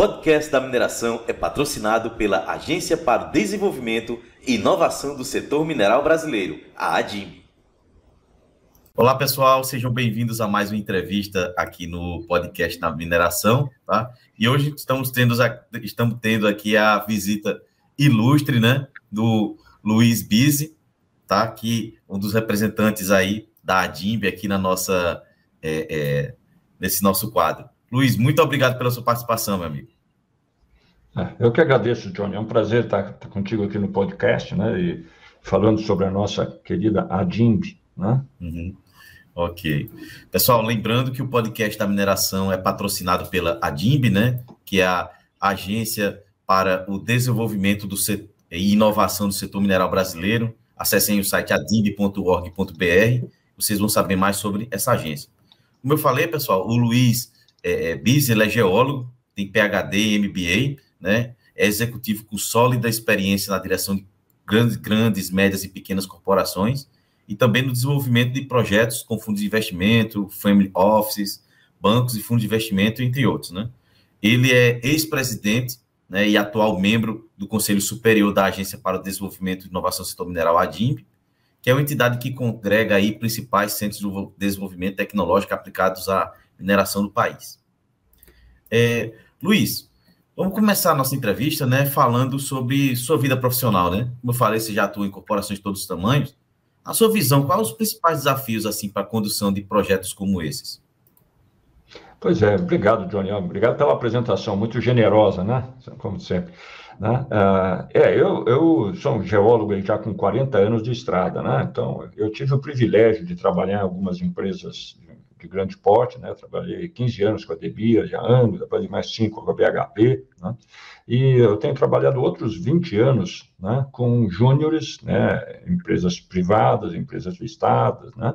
podcast da mineração é patrocinado pela Agência para o Desenvolvimento e Inovação do Setor Mineral Brasileiro, a ADIM. Olá, pessoal, sejam bem-vindos a mais uma entrevista aqui no podcast da mineração, tá? E hoje estamos tendo, estamos tendo aqui a visita ilustre, né, do Luiz Bise, tá? Que um dos representantes aí da ADIMB aqui na nossa, é, é, nesse nosso quadro. Luiz, muito obrigado pela sua participação, meu amigo. É, eu que agradeço, Johnny. É um prazer estar, estar contigo aqui no podcast, né? E falando sobre a nossa querida ADIMB, né? Uhum. Ok. Pessoal, lembrando que o podcast da mineração é patrocinado pela ADIMB, né? Que é a Agência para o Desenvolvimento do Setor e Inovação do Setor Mineral Brasileiro. Acessem o site adimb.org.br, vocês vão saber mais sobre essa agência. Como eu falei, pessoal, o Luiz é, é ele é geólogo, tem PhD, MBA, né? É executivo com sólida experiência na direção de grandes, grandes, médias e pequenas corporações e também no desenvolvimento de projetos com fundos de investimento, family offices, bancos e fundos de investimento, entre outros, né? Ele é ex-presidente né, e atual membro do Conselho Superior da Agência para o Desenvolvimento e Inovação do Setor Mineral, ADIMP, que é uma entidade que congrega aí principais centros de desenvolvimento tecnológico aplicados à mineração do país. É, Luiz, vamos começar a nossa entrevista, né, falando sobre sua vida profissional, né? Como eu falei, você já atua em corporações de todos os tamanhos. A sua visão, quais os principais desafios assim para a condução de projetos como esses? Pois é, obrigado, Johnny. Obrigado pela apresentação muito generosa, né? Como sempre. Né? Uh, é, eu, eu sou um geólogo já com 40 anos de estrada, né? Então, eu tive o privilégio de trabalhar em algumas empresas de grande porte, né? Trabalhei 15 anos com a Debia, de Ango, depois de mais 5 com a BHP, né? E eu tenho trabalhado outros 20 anos, né? Com júniores, né? Empresas privadas, empresas listadas, né?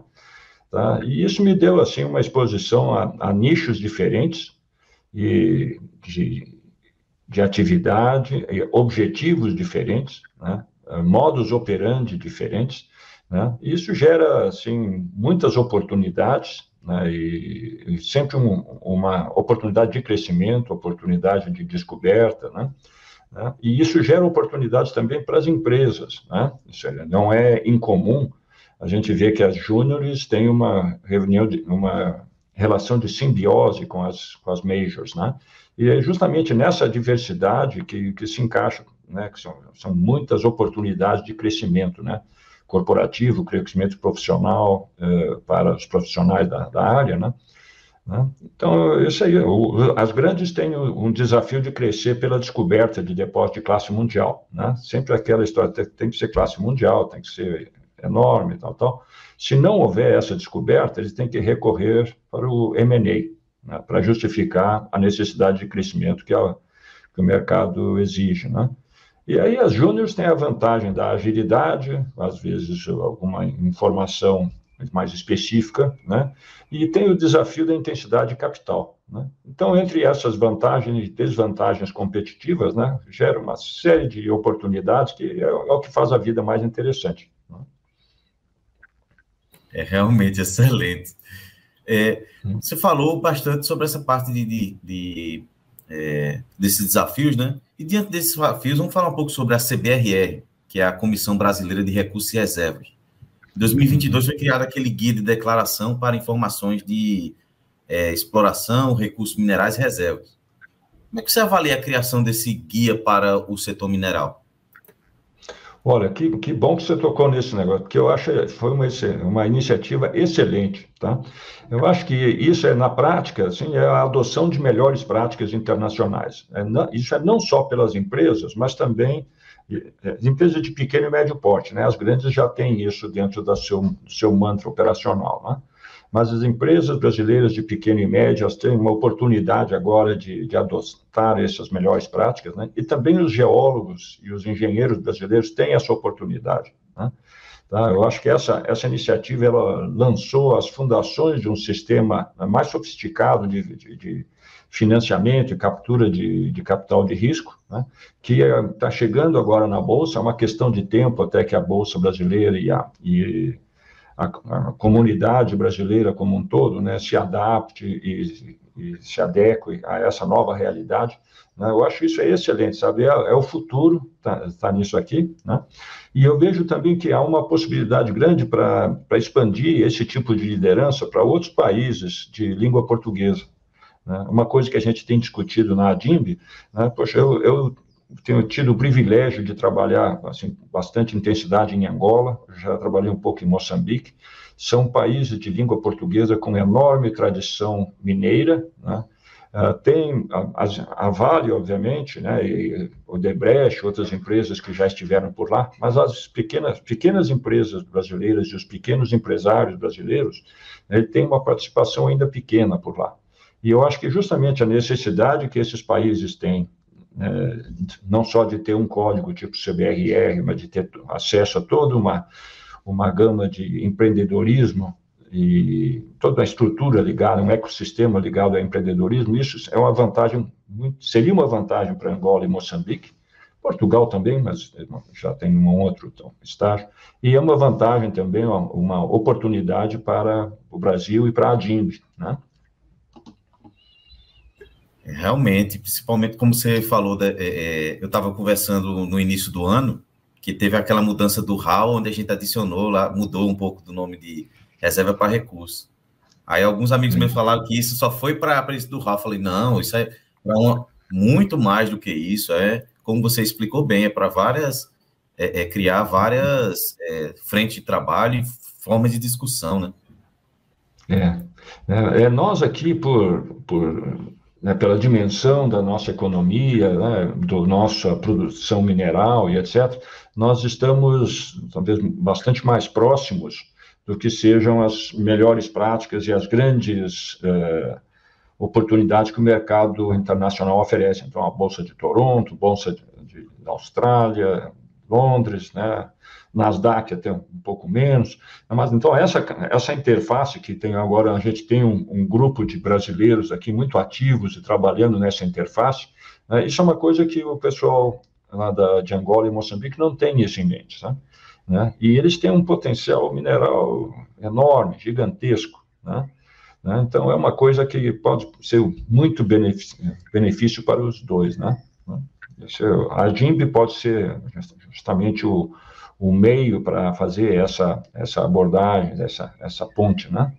Tá? E isso me deu assim uma exposição a, a nichos diferentes e de, de atividade, objetivos diferentes, né? modos operandi diferentes. Né? Isso gera assim muitas oportunidades né? e, e, sempre um, uma oportunidade de crescimento, oportunidade de descoberta, né? né? E isso gera oportunidades também para as empresas, né? Isso não é incomum a gente vê que as júniores têm uma reunião, de, uma relação de simbiose com as, com as majors, né? E é justamente nessa diversidade que, que se encaixa, né? Que são, são muitas oportunidades de crescimento, né? Corporativo, crescimento profissional eh, para os profissionais da, da área, né? né? Então, isso aí, o, as grandes têm um desafio de crescer pela descoberta de depósito de classe mundial, né? Sempre aquela história, tem, tem que ser classe mundial, tem que ser enorme, tal, tal. Se não houver essa descoberta, eles têm que recorrer para o M&A, né, para justificar a necessidade de crescimento que, a, que o mercado exige, né? E aí as júniores têm a vantagem da agilidade, às vezes alguma informação mais específica, né? E tem o desafio da intensidade de capital, né? Então, entre essas vantagens e desvantagens competitivas, né, gera uma série de oportunidades que é, é o que faz a vida mais interessante. Né? É realmente excelente. É, hum. você falou bastante sobre essa parte de, de, de é, desses desafios, né? E diante desses desafios, vamos falar um pouco sobre a CBRR, que é a Comissão Brasileira de Recursos e Reservas. Em 2022 foi criado aquele guia de declaração para informações de é, exploração, recursos minerais e reservas. Como é que você avalia a criação desse guia para o setor mineral? Olha, que, que bom que você tocou nesse negócio, porque eu acho que foi uma, uma iniciativa excelente, tá? Eu acho que isso é, na prática, assim, é a adoção de melhores práticas internacionais. É, não, isso é não só pelas empresas, mas também é, empresas de pequeno e médio porte, né? As grandes já têm isso dentro do seu, seu mantra operacional, né? Mas as empresas brasileiras de pequeno e médio têm uma oportunidade agora de, de adotar essas melhores práticas, né? e também os geólogos e os engenheiros brasileiros têm essa oportunidade. Né? Tá? Eu acho que essa, essa iniciativa ela lançou as fundações de um sistema mais sofisticado de, de, de financiamento e captura de, de capital de risco, né? que está chegando agora na Bolsa, é uma questão de tempo até que a Bolsa brasileira e a, e a, a, comunidade brasileira como um todo né, se adapte e, e se adeque a essa nova realidade. Né? Eu acho isso é excelente, sabe? É, é o futuro, está tá nisso aqui. Né? E eu vejo também que há uma possibilidade grande para expandir esse tipo de liderança para outros países de língua portuguesa. Né? Uma coisa que a gente tem discutido na ADIMB, né? poxa, eu, eu tenho tido o privilégio de trabalhar assim bastante intensidade em Angola, já trabalhei um pouco em Moçambique. São países de língua portuguesa com enorme tradição mineira, né? Uh, tem a, a, Vale, obviamente, né, e o Debrecht, outras empresas que já estiveram por lá, mas as pequenas, pequenas empresas brasileiras e os pequenos empresários brasileiros, né, têm uma participação ainda pequena por lá. E eu acho que justamente a necessidade que esses países têm né, não só de ter um código tipo CBRR, mas de ter acesso a toda uma, uma gama de empreendedorismo e toda a estrutura ligada, um ecossistema ligado ao empreendedorismo, isso é uma vantagem, seria uma vantagem para Angola e Moçambique, Portugal também, mas já tem um outro estágio, e é uma vantagem também, uma oportunidade para o Brasil e para a DIMB, né? Realmente, principalmente como você falou, é, é, eu estava conversando no início do ano, que teve aquela mudança do RAL, onde a gente adicionou lá, mudou um pouco do nome de reserva para recurso. Aí alguns amigos meus falaram que isso só foi para isso do RAL. Eu falei, não, isso é uma, muito mais do que isso. É, como você explicou bem, é para várias, é, é, criar várias é, frentes de trabalho e formas de discussão, né? É, é, é nós aqui, por, por né, pela dimensão da nossa economia, né, do nossa produção mineral e etc., nós estamos talvez bastante mais próximos do que sejam as melhores práticas e as grandes eh, oportunidades que o mercado internacional oferece. Então, a Bolsa de Toronto, Bolsa de, de, da Austrália, Londres, né, Nasdaq até um pouco menos, mas então essa, essa interface que tem agora, a gente tem um, um grupo de brasileiros aqui muito ativos e trabalhando nessa interface, né, isso é uma coisa que o pessoal lá da, de Angola e Moçambique não tem isso em mente? Né? E eles têm um potencial mineral enorme, gigantesco, né? né? Então é uma coisa que pode ser muito benefício, benefício para os dois, né? A GIMB pode ser justamente o, o meio para fazer essa, essa abordagem, essa, essa ponte, né?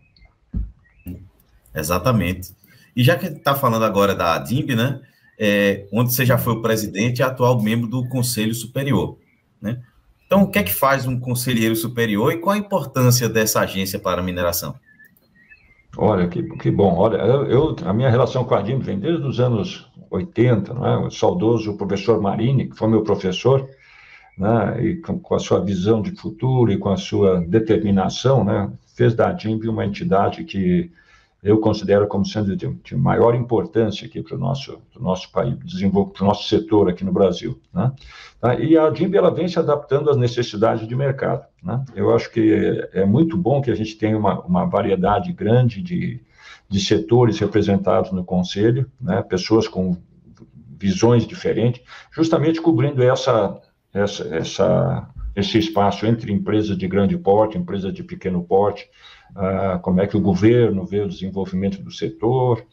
Exatamente. E já que está falando agora da ADIMB, né? É, onde você já foi o presidente e atual membro do Conselho Superior, né? Então, o que é que faz um conselheiro superior e qual a importância dessa agência para a mineração? Olha, que, que bom. Olha, eu, a minha relação com a DIMB vem desde os anos 80, né? o saudoso professor Marini, que foi meu professor, né, e com, com, a sua visão de futuro e com a sua determinação, né, fez da DIMB uma entidade que eu considero como sendo de, de maior importância aqui para o nosso, nosso país, para o nosso setor aqui no Brasil. Né? Tá? E a DIMB ela vem se adaptando às necessidades de mercado. Né? Eu acho que é muito bom que a gente tenha uma, uma variedade grande de, de setores representados no conselho, né? pessoas com visões diferentes, justamente cobrindo essa essa, essa, esse espaço entre empresas de grande porte, empresas de pequeno porte, uh, como é que o governo vê o desenvolvimento do setor,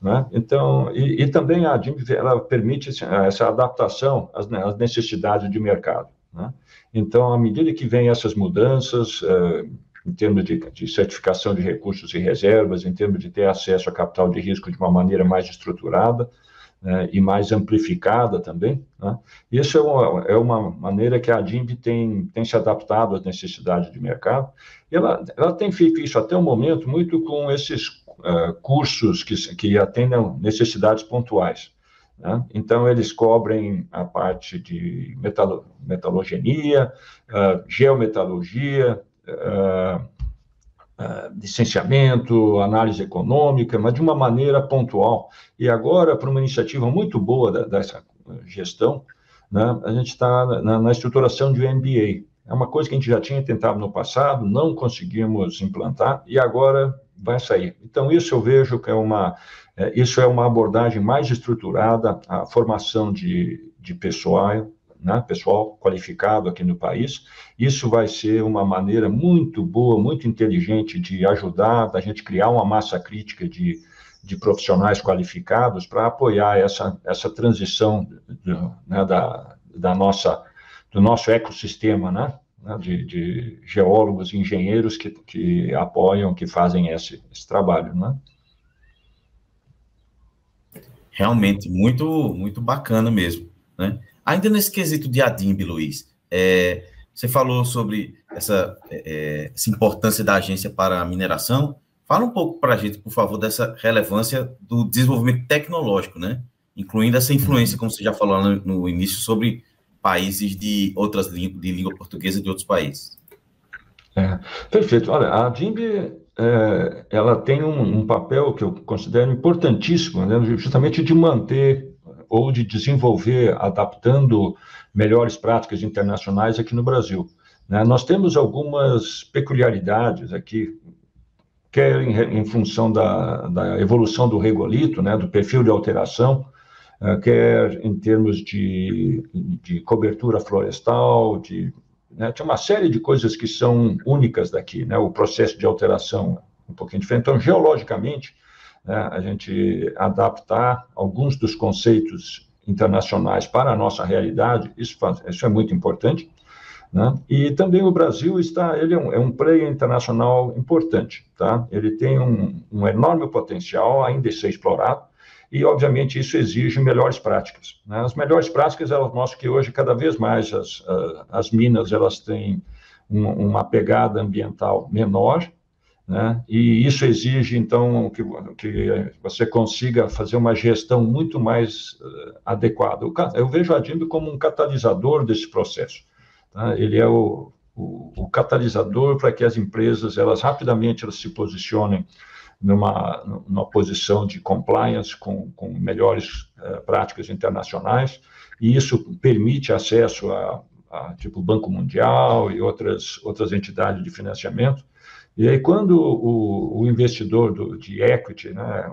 né? Então, e, e, também a DIMP, ela permite essa adaptação às, às necessidades de mercado, né? Então, à medida que vem essas mudanças, uh, em termos de, de, certificação de recursos e reservas, em termos de ter acesso a capital de risco de uma maneira mais estruturada, né, e mais amplificada também. Né? Isso é uma, é uma maneira que a DIMB tem, tem se adaptado às necessidades de mercado. Ela, ela tem feito isso até o momento muito com esses uh, cursos que, que atendem necessidades pontuais. Né? Então, eles cobrem a parte de metalo, metalogenia, uh, geometalurgia, uh, licenciamento, análise econômica, mas de uma maneira pontual. E agora, para uma iniciativa muito boa da, dessa gestão, né, a gente está na, na, estruturação de um MBA. É uma coisa que a gente já tinha tentado no passado, não conseguimos implantar e agora vai sair. Então, isso eu vejo que é uma, é, isso é uma abordagem mais estruturada, a formação de, de pessoal, né, pessoal qualificado aqui no país. Isso vai ser uma maneira muito boa, muito inteligente de ajudar a gente criar uma massa crítica de, de profissionais qualificados para apoiar essa, essa transição né, da, da nossa, do nosso ecossistema, né? né de, de, geólogos engenheiros que, que apoiam, que fazem esse, esse trabalho, né? Realmente, muito, muito bacana mesmo, né? Ainda nesse quesito de ADIMB, Luiz, é, você falou sobre essa, é, é, essa importância da agência para a mineração. Fala um pouco para a gente, por favor, dessa relevância do desenvolvimento tecnológico, né? Incluindo essa influência, como você já falou no, no início, sobre países de outras línguas, de língua portuguesa de outros países. É, perfeito. Olha, a DIMB é, ela tem um, um, papel que eu considero importantíssimo, né, justamente de manter ou de desenvolver, adaptando melhores práticas internacionais aqui no Brasil. Né? Nós temos algumas peculiaridades aqui, quer em, em função da, da, evolução do regolito, né, do perfil de alteração, uh, quer em termos de, de cobertura florestal, de né, tem uma série de coisas que são únicas daqui, né, o processo de alteração é um pouquinho diferente. Então, geologicamente, né, a gente adaptar alguns dos conceitos internacionais para a nossa realidade, isso, faz, isso é muito importante. Né? E também o Brasil está, ele é um, é um player internacional importante, tá? Ele tem um, um enorme potencial ainda a ser explorado e, obviamente, isso exige melhores práticas. Né? As melhores práticas, elas mostram que hoje, cada vez mais, as, as minas, elas têm uma pegada ambiental menor, né? E isso exige, então, que, que você consiga fazer uma gestão muito mais uh, adequada. Eu vejo a DIMB como um catalisador desse processo. Tá? Ele é o, o, o, catalisador para que as empresas, elas rapidamente elas se posicionem numa, numa posição de compliance com, com melhores uh, práticas internacionais, e isso permite acesso a, a tipo Banco Mundial e outras, outras entidades de financiamento, e aí, quando o, o investidor do, de equity, né,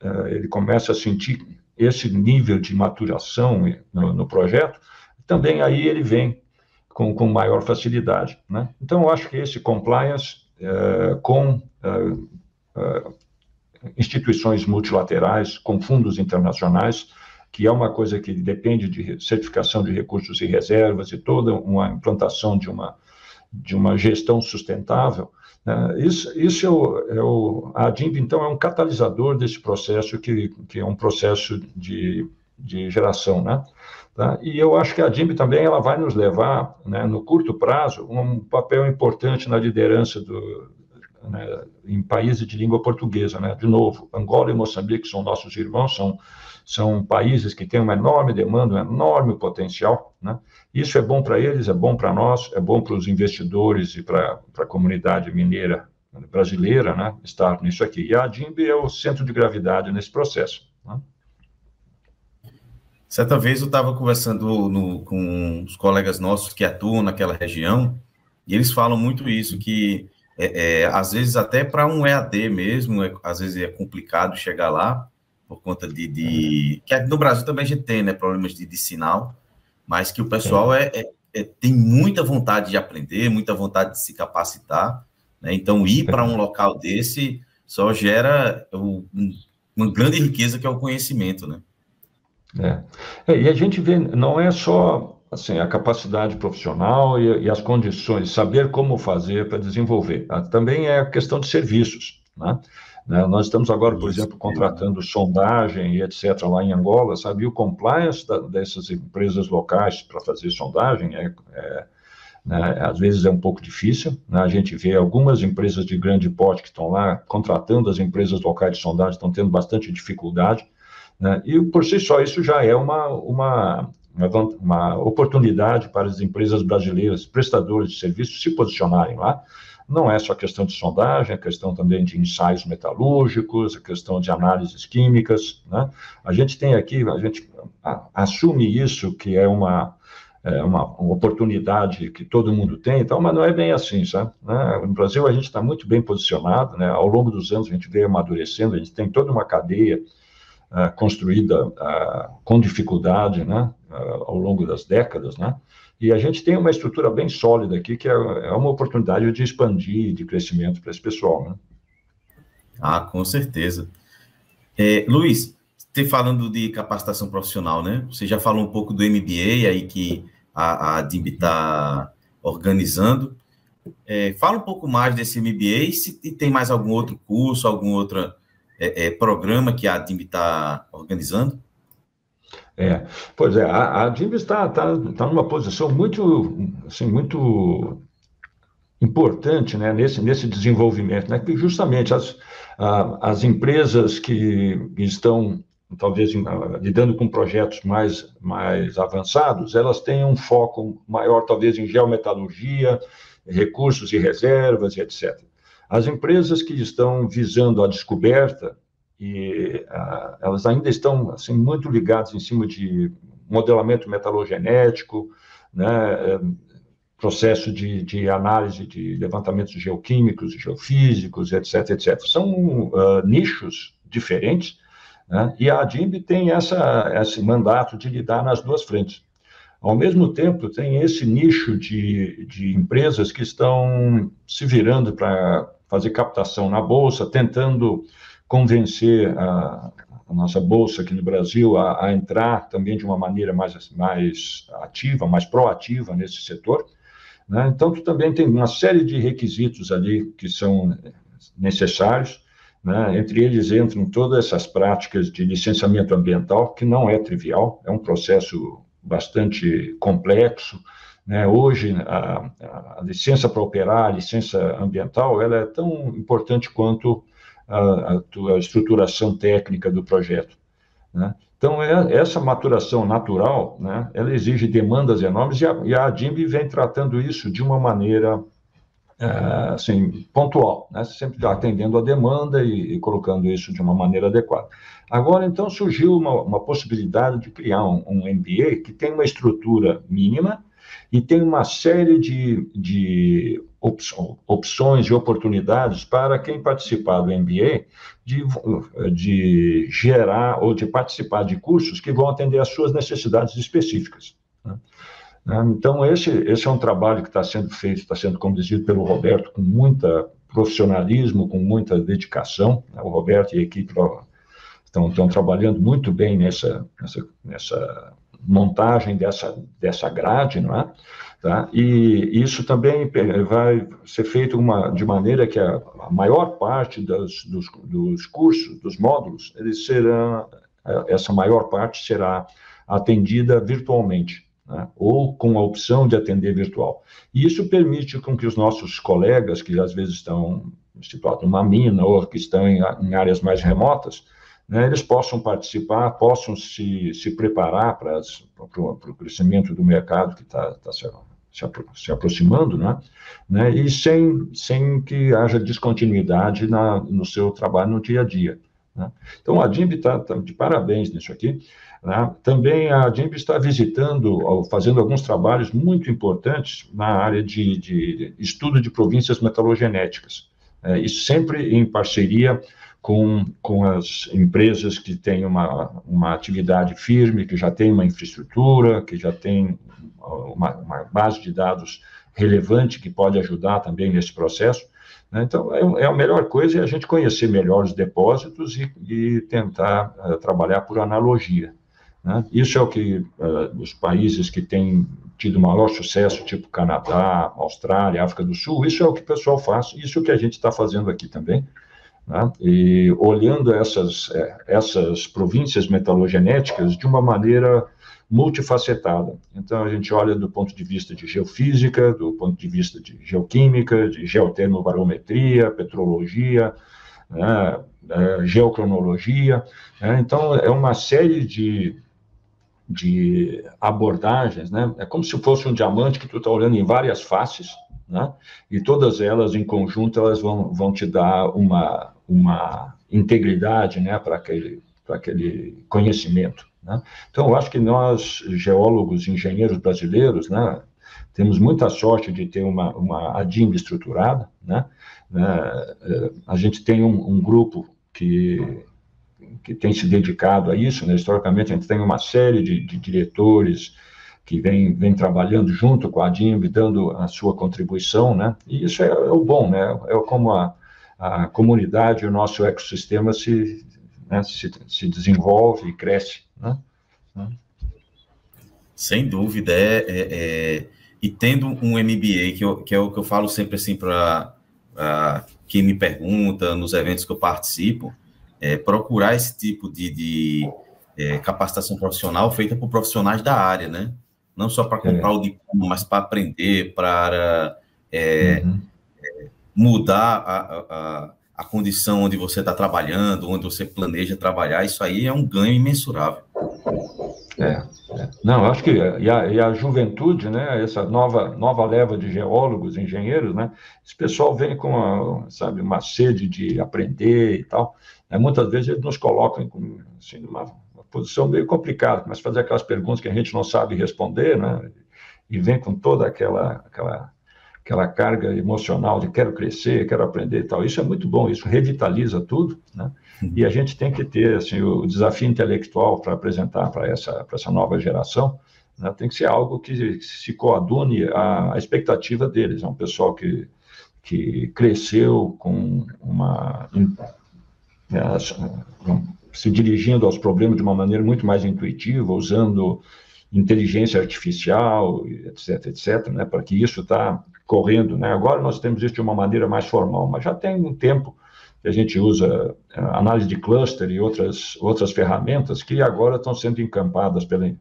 é, ele começa a sentir esse nível de maturação no, no projeto, também aí ele vem com, com maior facilidade. Né? Então, eu acho que esse compliance é, com é, é, instituições multilaterais, com fundos internacionais, que é uma coisa que depende de certificação de recursos e reservas e toda uma implantação de uma de uma gestão sustentável, né? isso, isso é o, é o, a DIMB, então, é um catalisador desse processo, que, que é um processo de, de geração, né? Tá? E eu acho que a DIMB também ela vai nos levar, né, no curto prazo, um papel importante na liderança do, né, em países de língua portuguesa. Né? De novo, Angola e Moçambique são nossos irmãos, são, são países que têm uma enorme demanda, um enorme potencial. Né? Isso é bom para eles, é bom para nós, é bom para os investidores e para a comunidade mineira brasileira né, estar nisso aqui. E a DIMB é o centro de gravidade nesse processo. Né? Certa vez eu estava conversando no, com os colegas nossos que atuam naquela região, e eles falam muito isso, que é, é, às vezes até para um EAD mesmo, é, às vezes é complicado chegar lá, por conta de, de... que no Brasil também a gente tem, né, problemas de, de sinal, mas que o pessoal é, é, é, tem muita vontade de aprender, muita vontade de se capacitar, né? Então, ir para um local desse só gera um, uma grande riqueza que é o conhecimento, né? É. é. e a gente vê, não é só assim, a capacidade profissional e, e as condições, saber como fazer para desenvolver. Também é a questão de serviços, né? Né? Nós estamos agora, por exemplo, contratando sondagem e etc. lá em Angola, sabe? E o compliance da, dessas empresas locais para fazer sondagem é, é né? às vezes é um pouco difícil. Né? A gente vê algumas empresas de grande porte que estão lá contratando as empresas locais de sondagem, estão tendo bastante dificuldade. Né? E por si só, isso já é uma, uma, uma oportunidade para as empresas brasileiras, prestadores de serviços, se posicionarem lá não é só questão de sondagem, é questão também de ensaios metalúrgicos, é questão de análises químicas. Né? A gente tem aqui, a gente assume isso que é uma, é uma, oportunidade que todo mundo tem, então, mas não é bem assim, sabe? Né? No Brasil a gente está muito bem posicionado, né? ao longo dos anos a gente veio amadurecendo, a gente tem toda uma cadeia uh, construída uh, com dificuldade, né? Uh, ao longo das décadas, né? E a gente tem uma estrutura bem sólida aqui, que é, é uma oportunidade de expandir, de crescimento para esse pessoal, né? Ah, com certeza. É, Luiz, você falando de capacitação profissional, né? Você já falou um pouco do MBA aí que a, a DIMB está organizando. É, fala um pouco mais desse MBA, se tem mais algum outro curso, algum outro é, é, programa que a DIMB está organizando. É, pois é, a, a está, está, está numa posição muito, assim, muito importante né, nesse, nesse desenvolvimento, né, que justamente as, a, as empresas que estão talvez lidando com projetos mais, mais avançados, elas têm um foco maior, talvez, em geometalurgia, recursos e reservas, etc. As empresas que estão visando a descoberta, e uh, elas ainda estão assim, muito ligadas em cima de modelamento metalogenético, né, eh, processo de, de, análise de levantamentos geoquímicos, geofísicos, etc., etc. São uh, nichos diferentes, né? E a ADIMB tem essa, esse mandato de lidar nas duas frentes. Ao mesmo tempo, tem esse nicho de, de empresas que estão se virando para fazer captação na Bolsa, tentando convencer a, a nossa Bolsa aqui no Brasil a, a, entrar também de uma maneira mais, mais ativa, mais proativa nesse setor. Né? Então, tu também tem uma série de requisitos ali que são necessários. Né? Entre eles entram todas essas práticas de licenciamento ambiental, que não é trivial, é um processo bastante complexo. Né? Hoje, a, a, licença para operar, a licença ambiental, ela é tão importante quanto a, a estruturação técnica do projeto. Né? Então, é, essa maturação natural, né, ela exige demandas enormes e a, e a vem tratando isso de uma maneira é, assim, pontual, né? sempre atendendo a demanda e, e, colocando isso de uma maneira adequada. Agora, então, surgiu uma, uma possibilidade de criar um, um, MBA que tem uma estrutura mínima e tem uma série de, de opções e oportunidades para quem participar do MBA de, de gerar ou de participar de cursos que vão atender às suas necessidades específicas. Né? Né? Então, esse, esse é um trabalho que está sendo feito, está sendo conduzido pelo Roberto com muita profissionalismo, com muita dedicação. Né? O Roberto e a equipe estão, estão trabalhando muito bem nessa, nessa, nessa montagem dessa, dessa grade, não é? Tá? E isso também vai ser feito uma, de maneira que a, a maior parte das, dos, dos cursos, dos módulos, eles serão, essa maior parte será atendida virtualmente né? ou com a opção de atender virtual. E isso permite com que os nossos colegas, que às vezes estão situados numa mina ou que estão em, em áreas mais remotas, né, eles possam participar, possam se, se preparar para, para, o crescimento do mercado que está tá se, se, se, aproximando, né, né, e sem, sem que haja descontinuidade na, no seu trabalho no dia a dia. Né. Então, a DIMB está tá de parabéns nisso aqui. Né? Também a DIMP está visitando, fazendo alguns trabalhos muito importantes na área de, de estudo de províncias metalogenéticas. É, isso sempre em parceria com, com as empresas que têm uma, uma atividade firme, que já têm uma infraestrutura, que já têm uma, uma base de dados relevante que pode ajudar também nesse processo. Né? Então, é, é, a melhor coisa é a gente conhecer melhor os depósitos e, e tentar uh, trabalhar por analogia. Né? Isso é o que uh, os países que têm tido maior sucesso, tipo Canadá, Austrália, África do Sul, isso é o que o pessoal faz, isso é o que a gente está fazendo aqui também. Né? E olhando essas, é, essas províncias metalogenéticas de uma maneira multifacetada. Então, a gente olha do ponto de vista de geofísica, do ponto de vista de geoquímica, de geotermobarometria, petrologia, né, é, geocronologia. Né? Então, é uma série de de abordagens, né? É como se fosse um diamante que tu está olhando em várias faces, né? E todas elas em conjunto elas vão, vão te dar uma uma integridade, né? Para aquele para aquele conhecimento, né? Então eu acho que nós geólogos, engenheiros brasileiros, né? Temos muita sorte de ter uma uma ADIM estruturada, né? É, a gente tem um, um grupo que que tem se dedicado a isso, né? historicamente a gente tem uma série de, de diretores que vem, vem trabalhando junto com a DIMB, dando a sua contribuição, né? E isso é, é o bom, né? É como a, a comunidade, o nosso ecossistema se, né, se, se desenvolve e cresce. Né? Sem dúvida, é, é, é, e tendo um MBA, que, eu, que é o que eu falo sempre assim para quem me pergunta nos eventos que eu participo, é procurar esse tipo de, de é, capacitação profissional feita por profissionais da área, né? Não só para comprar é. o diploma, mas para aprender, para é, uhum. É, mudar a, a, a condição onde você está trabalhando, onde você planeja trabalhar, isso aí é um ganho imensurável. É, é. Não, acho que e a, e a, juventude, né, essa nova, nova leva de geólogos, engenheiros, né, esse pessoal vem com, uma, sabe, uma sede de aprender e tal. Né, muitas vezes eles nos colocam assim, uma, uma posição meio complicada, mas fazer aquelas perguntas que a gente não sabe responder, né, e vem com toda aquela, aquela aquela carga emocional de quero crescer, quero aprender e tal. Isso é muito bom, isso revitaliza tudo, né? E a gente tem que ter assim, o desafio intelectual para apresentar para essa, essa nova geração, né? tem que ser algo que se coadune à, expectativa deles. É um pessoal que, que cresceu com uma. Né, se dirigindo aos problemas de uma maneira muito mais intuitiva, usando inteligência artificial, etc, etc, né, para que isso está correndo. Né? Agora nós temos isso de uma maneira mais formal, mas já tem um tempo que a gente usa eh, análise de cluster e outras, outras ferramentas que agora estão sendo encampadas pela,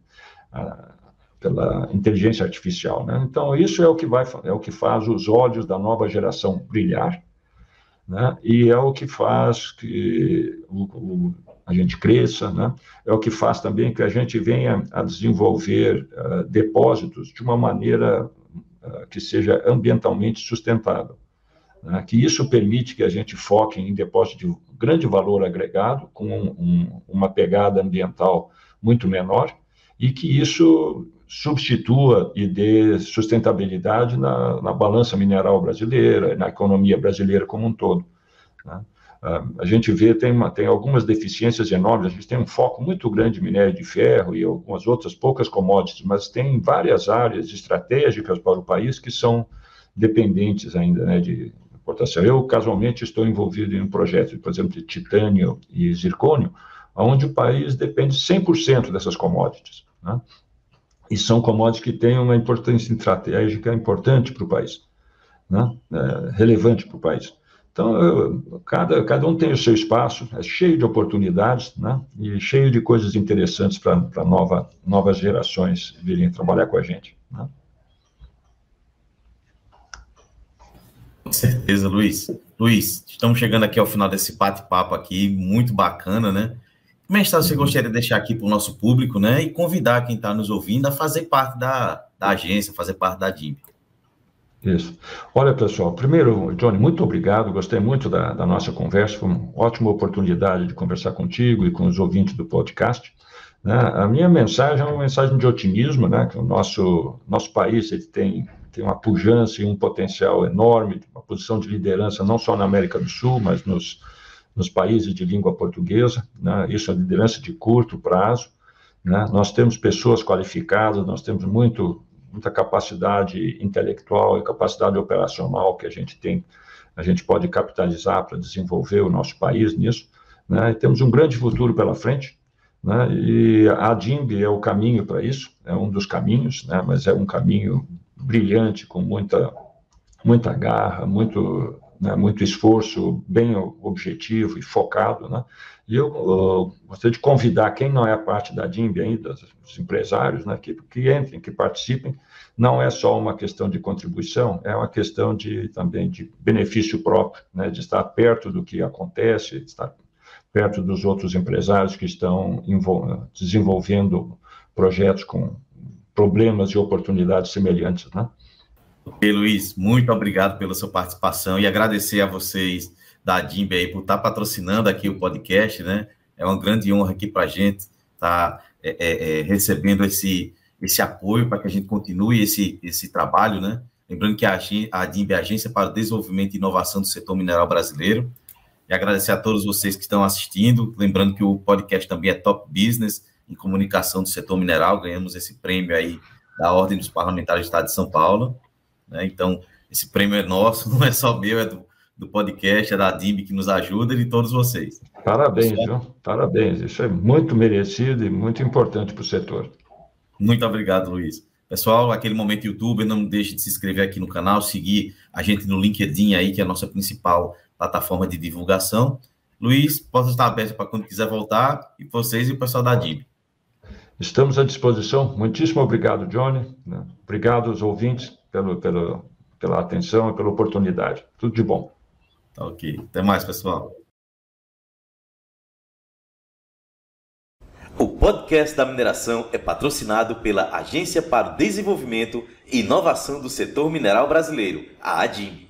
pela inteligência artificial. Né? Então, isso é o, que vai, é o que faz os olhos da nova geração brilhar, né? e é o que faz que o, o, a gente cresça, né? é o que faz também que a gente venha a desenvolver uh, depósitos de uma maneira eh, que seja ambientalmente sustentável. Né? Que isso permite que a gente foque em depósito de grande valor agregado, com um, um, uma pegada ambiental muito menor, e que isso substitua e dê sustentabilidade na, na balança mineral brasileira, na economia brasileira como um todo. Né? Ah, a gente vê, tem, uma, tem algumas deficiências enormes, a gente tem um foco muito grande em minério de ferro e algumas outras poucas commodities, mas tem várias áreas estratégicas para o país que são dependentes ainda né, de importação. Eu, casualmente, estou envolvido em um projeto, por exemplo, de titânio e zircônio, onde o país depende 100% dessas commodities. Né? E são commodities que têm uma importância estratégica importante para o país, né? é, relevante para o país. Então, eu, cada, cada um tem o seu espaço, é cheio de oportunidades, né? E cheio de coisas interessantes para nova, novas gerações virem trabalhar com a gente. Né? Com certeza, Luiz. Luiz, estamos chegando aqui ao final desse bate-papo aqui, muito bacana, né? Que mensagem você uhum. gostaria de deixar aqui para o nosso público, né? E convidar quem está nos ouvindo a fazer parte da, da agência, fazer parte da DIMP. Isso. Olha, pessoal, primeiro, Johnny, muito obrigado, gostei muito da, da, nossa conversa, foi uma ótima oportunidade de conversar contigo e com os ouvintes do podcast. Né? A minha mensagem é uma mensagem de otimismo, né? que o nosso, nosso país ele tem, tem uma pujança e um potencial enorme, uma posição de liderança não só na América do Sul, mas nos, nos países de língua portuguesa, né? isso é liderança de curto prazo, né? Nós temos pessoas qualificadas, nós temos muito muita capacidade intelectual e capacidade operacional que a gente tem, a gente pode capitalizar para desenvolver o nosso país nisso. Né? E temos um grande futuro pela frente. Né? E a DIMB é o caminho para isso, é um dos caminhos, né? mas é um caminho brilhante, com muita, muita garra, muito, né? muito esforço, bem objetivo e focado. Né? E eu uh, gostaria de convidar quem não é parte da DIMB ainda, os empresários, né, que, que entrem, que participem. Não é só uma questão de contribuição, é uma questão de também de benefício próprio, né, de estar perto do que acontece, de estar perto dos outros empresários que estão desenvolvendo projetos com problemas e oportunidades semelhantes, né? Ok, Luiz, muito obrigado pela sua participação e agradecer a vocês da DIMB aí por estar tá patrocinando aqui o podcast, né? É uma grande honra aqui para a gente estar tá, é, é, é, recebendo esse, esse apoio para que a gente continue esse, esse trabalho, né? Lembrando que a, a DIMB é a Agência para o Desenvolvimento e Inovação do Setor Mineral Brasileiro. E agradecer a todos vocês que estão assistindo. Lembrando que o podcast também é Top Business em comunicação do setor mineral. Ganhamos esse prêmio aí da Ordem dos Parlamentares do Estado de São Paulo. Né? Então, esse prêmio é nosso, não é só meu, é do do podcast, é da DIMB que nos ajuda e de todos vocês. Parabéns, viu? Parabéns. Isso é muito merecido e muito importante para o setor. Muito obrigado, Luiz. Pessoal, aquele momento YouTube, não deixe de se inscrever aqui no canal, seguir a gente no LinkedIn aí, que é a nossa principal plataforma de divulgação. Luiz, posso estar aberto para quando quiser voltar, e vocês e o pessoal da DIB. Estamos à disposição. Muitíssimo obrigado, Johnny. Né? Obrigado aos ouvintes pelo, pelo, pela atenção e pela oportunidade. Tudo de bom. Tá ok. Até mais, pessoal. O podcast da mineração é patrocinado pela Agência para o Desenvolvimento e Inovação do Setor Mineral Brasileiro, a ADIM.